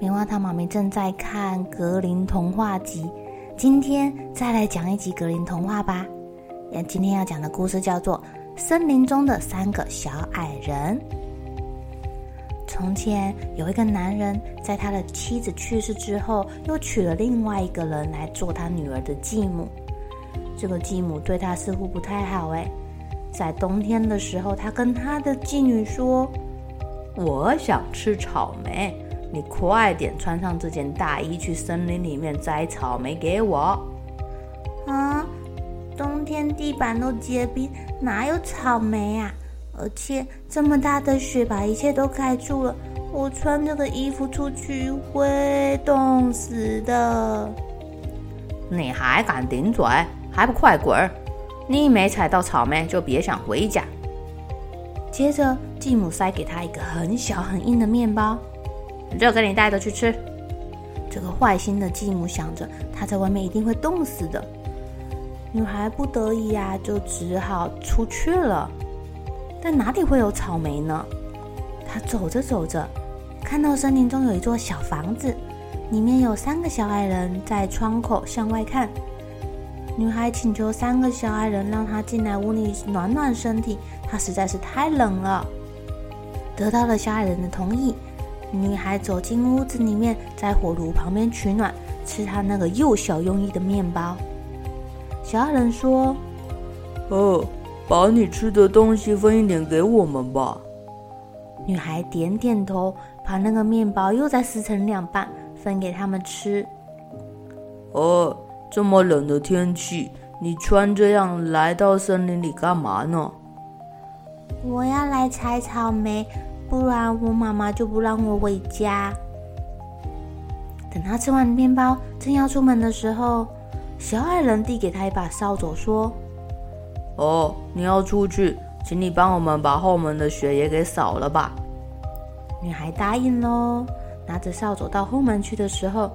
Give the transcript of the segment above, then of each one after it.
棉花糖妈咪正在看格林童话集，今天再来讲一集格林童话吧。今天要讲的故事叫做《森林中的三个小矮人》。从前有一个男人，在他的妻子去世之后，又娶了另外一个人来做他女儿的继母。这个继母对他似乎不太好哎。在冬天的时候，他跟他的继女说：“我想吃草莓。”你快点穿上这件大衣，去森林里面摘草莓给我。啊，冬天地板都结冰，哪有草莓啊？而且这么大的雪把一切都盖住了，我穿这个衣服出去会冻死的。你还敢顶嘴？还不快滚！你没采到草莓，就别想回家。接着，继母塞给他一个很小很硬的面包。就给你带着去吃。这个坏心的继母想着，她在外面一定会冻死的。女孩不得已呀、啊，就只好出去了。但哪里会有草莓呢？她走着走着，看到森林中有一座小房子，里面有三个小矮人在窗口向外看。女孩请求三个小矮人让她进来屋里暖暖身体，她实在是太冷了。得到了小矮人的同意。女孩走进屋子里面，在火炉旁边取暖，吃她那个又小又硬的面包。小矮人说：“哦，把你吃的东西分一点给我们吧。”女孩点点头，把那个面包又再撕成两半，分给他们吃。哦，这么冷的天气，你穿这样来到森林里干嘛呢？我要来采草莓。不然我妈妈就不让我回家。等他吃完面包，正要出门的时候，小矮人递给他一把扫帚，说：“哦，你要出去，请你帮我们把后门的雪也给扫了吧。”女孩答应喽，拿着扫帚到后门去的时候，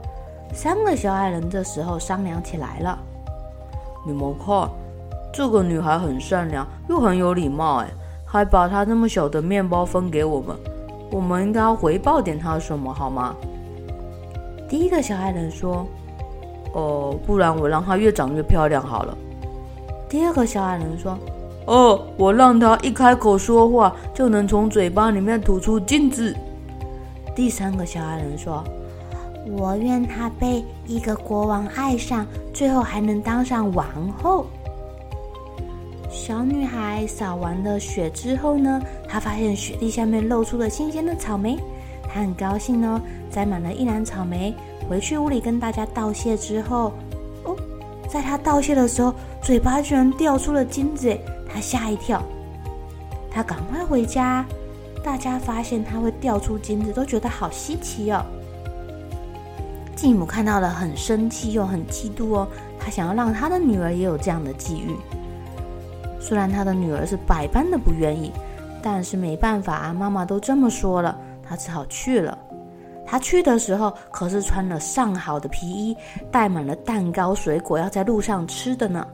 三个小矮人这时候商量起来了：“你们看，这个女孩很善良，又很有礼貌，哎。”还把他那么小的面包分给我们，我们应该要回报点他什么，好吗？第一个小矮人说：“哦，不然我让他越长越漂亮好了。”第二个小矮人说：“哦，我让他一开口说话就能从嘴巴里面吐出金子。”第三个小矮人说：“我愿他被一个国王爱上，最后还能当上王后。”小女孩扫完了雪之后呢，她发现雪地下面露出了新鲜的草莓，她很高兴哦，摘满了一篮草莓，回去屋里跟大家道谢之后，哦，在她道谢的时候，嘴巴居然掉出了金子，她吓一跳，她赶快回家，大家发现她会掉出金子，都觉得好稀奇哦。继母看到了很生气又很嫉妒哦，她想要让她的女儿也有这样的际遇。虽然他的女儿是百般的不愿意，但是没办法啊，妈妈都这么说了，他只好去了。他去的时候可是穿了上好的皮衣，带满了蛋糕、水果，要在路上吃的呢。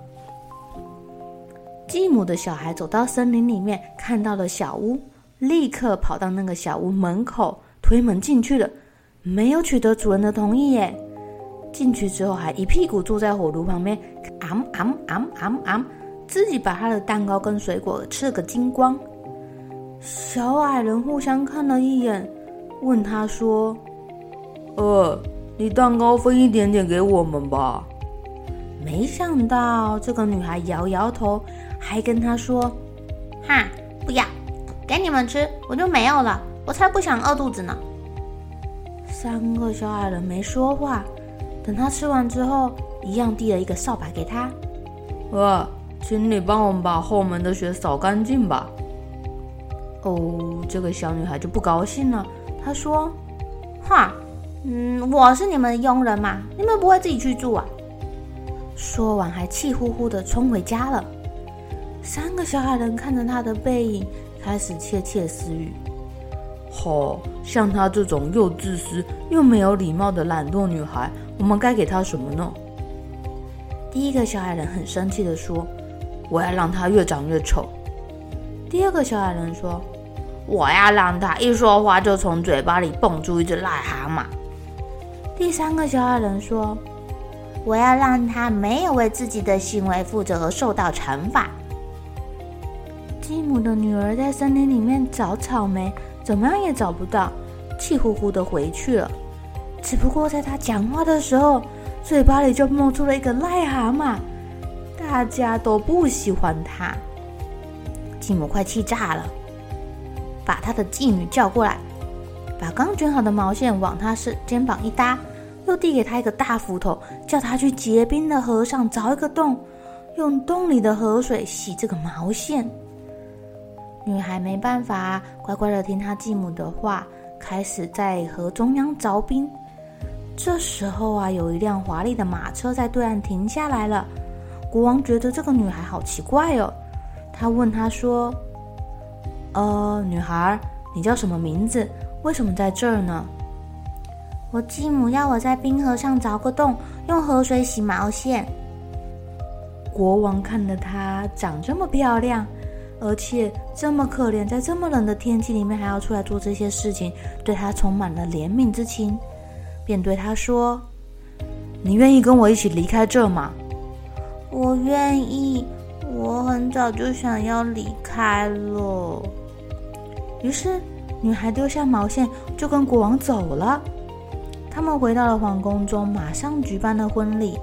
继母的小孩走到森林里面，看到了小屋，立刻跑到那个小屋门口，推门进去了，没有取得主人的同意耶。进去之后还一屁股坐在火炉旁边，啊啊啊啊啊！自己把他的蛋糕跟水果吃了个精光。小矮人互相看了一眼，问他说：“呃，你蛋糕分一点点给我们吧。”没想到这个女孩摇摇头，还跟他说：“哈，不要，给你们吃，我就没有了。我才不想饿肚子呢。”三个小矮人没说话，等他吃完之后，一样递了一个扫把给他。哇，请你帮我们把后门的雪扫干净吧。哦，这个小女孩就不高兴了，她说：“哈，嗯，我是你们的佣人嘛，你们不会自己去住啊？”说完，还气呼呼的冲回家了。三个小矮人看着他的背影，开始窃窃私语：“好，像她这种又自私又没有礼貌的懒惰女孩，我们该给她什么呢？”第一个小矮人很生气的说：“我要让他越长越丑。”第二个小矮人说：“我要让他一说话就从嘴巴里蹦出一只癞蛤蟆。”第三个小矮人说。我要让他没有为自己的行为负责而受到惩罚。继母的女儿在森林里面找草莓，怎么样也找不到，气呼呼的回去了。只不过在她讲话的时候，嘴巴里就冒出了一个癞蛤蟆，大家都不喜欢她。继母快气炸了，把她的继女叫过来，把刚卷好的毛线往她是肩膀一搭。又递给他一个大斧头，叫他去结冰的河上凿一个洞，用洞里的河水洗这个毛线。女孩没办法，乖乖的听她继母的话，开始在河中央凿冰。这时候啊，有一辆华丽的马车在对岸停下来了。国王觉得这个女孩好奇怪哦，他问她说：“呃，女孩，你叫什么名字？为什么在这儿呢？”我继母要我在冰河上凿个洞，用河水洗毛线。国王看着她长这么漂亮，而且这么可怜，在这么冷的天气里面还要出来做这些事情，对她充满了怜悯之情，便对她说：“你愿意跟我一起离开这吗？”“我愿意，我很早就想要离开了。”于是女孩丢下毛线，就跟国王走了。他们回到了皇宫中，马上举办了婚礼。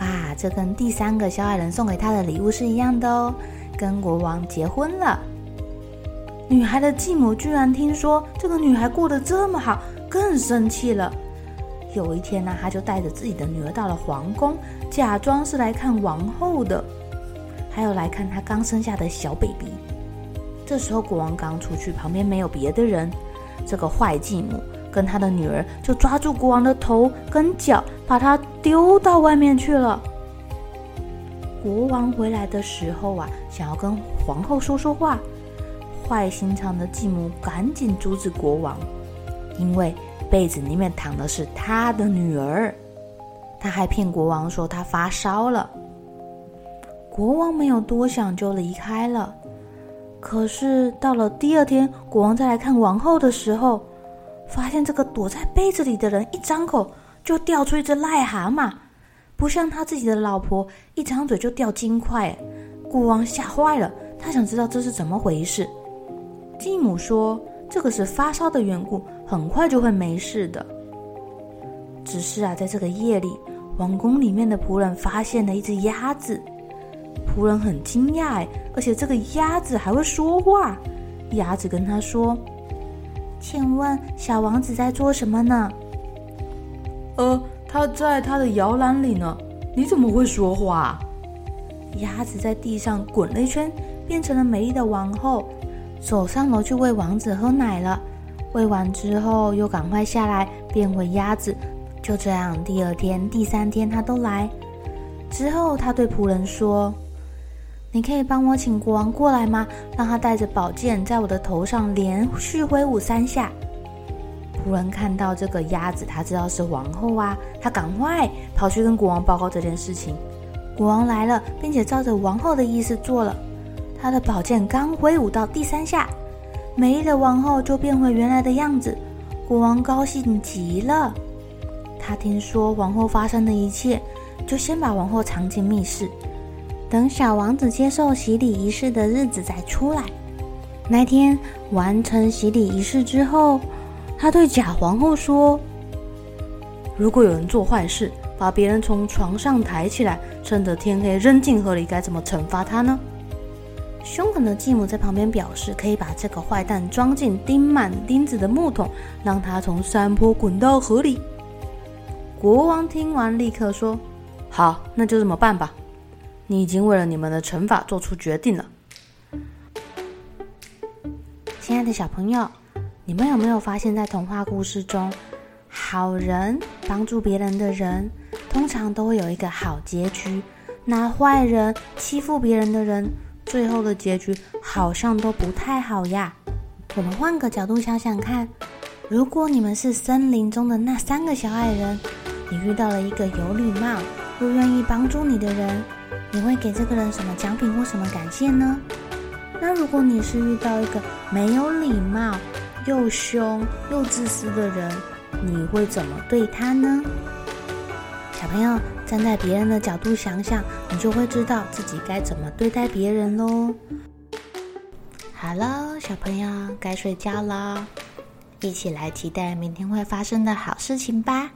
哇，这跟第三个小矮人送给他的礼物是一样的哦，跟国王结婚了。女孩的继母居然听说这个女孩过得这么好，更生气了。有一天呢，他就带着自己的女儿到了皇宫，假装是来看王后的，还有来看她刚生下的小 baby。这时候国王刚出去，旁边没有别的人，这个坏继母。跟他的女儿就抓住国王的头跟脚，把他丢到外面去了。国王回来的时候啊，想要跟皇后说说话，坏心肠的继母赶紧阻止国王，因为被子里面躺的是他的女儿，他还骗国王说他发烧了。国王没有多想就离开了。可是到了第二天，国王再来看王后的时候，发现这个躲在被子里的人一张口就掉出一只癞蛤蟆，不像他自己的老婆一张嘴就掉金块。国王吓坏了，他想知道这是怎么回事。继母说：“这个是发烧的缘故，很快就会没事的。”只是啊，在这个夜里，王宫里面的仆人发现了一只鸭子，仆人很惊讶哎，而且这个鸭子还会说话。鸭子跟他说。请问小王子在做什么呢？呃，他在他的摇篮里呢。你怎么会说话？鸭子在地上滚了一圈，变成了美丽的王后，走上楼去喂王子喝奶了。喂完之后又赶快下来变回鸭子。就这样，第二天、第三天他都来。之后他对仆人说。你可以帮我请国王过来吗？让他带着宝剑在我的头上连续挥舞三下。仆人看到这个鸭子，他知道是王后啊，他赶快跑去跟国王报告这件事情。国王来了，并且照着王后的意思做了。他的宝剑刚挥舞到第三下，美丽的王后就变回原来的样子。国王高兴极了。他听说王后发生的一切，就先把王后藏进密室。等小王子接受洗礼仪式的日子再出来。那天完成洗礼仪式之后，他对假皇后说：“如果有人做坏事，把别人从床上抬起来，趁着天黑扔进河里，该怎么惩罚他呢？凶狠的继母在旁边表示，可以把这个坏蛋装进钉满钉子的木桶，让他从山坡滚到河里。国王听完，立刻说：“好，那就这么办吧。你已经为了你们的惩罚做出决定了。”亲爱的小朋友，你们有没有发现，在童话故事中，好人帮助别人的人，通常都会有一个好结局；那坏人欺负别人的人，最后的结局好像都不太好呀。我们换个角度想想看，如果你们是森林中的那三个小矮人，你遇到了一个有礼貌又愿意帮助你的人，你会给这个人什么奖品或什么感谢呢？那如果你是遇到一个没有礼貌又凶又自私的人，你会怎么对他呢？小朋友，站在别人的角度想想，你就会知道自己该怎么对待别人喽。好了，小朋友该睡觉了，一起来期待明天会发生的好事情吧。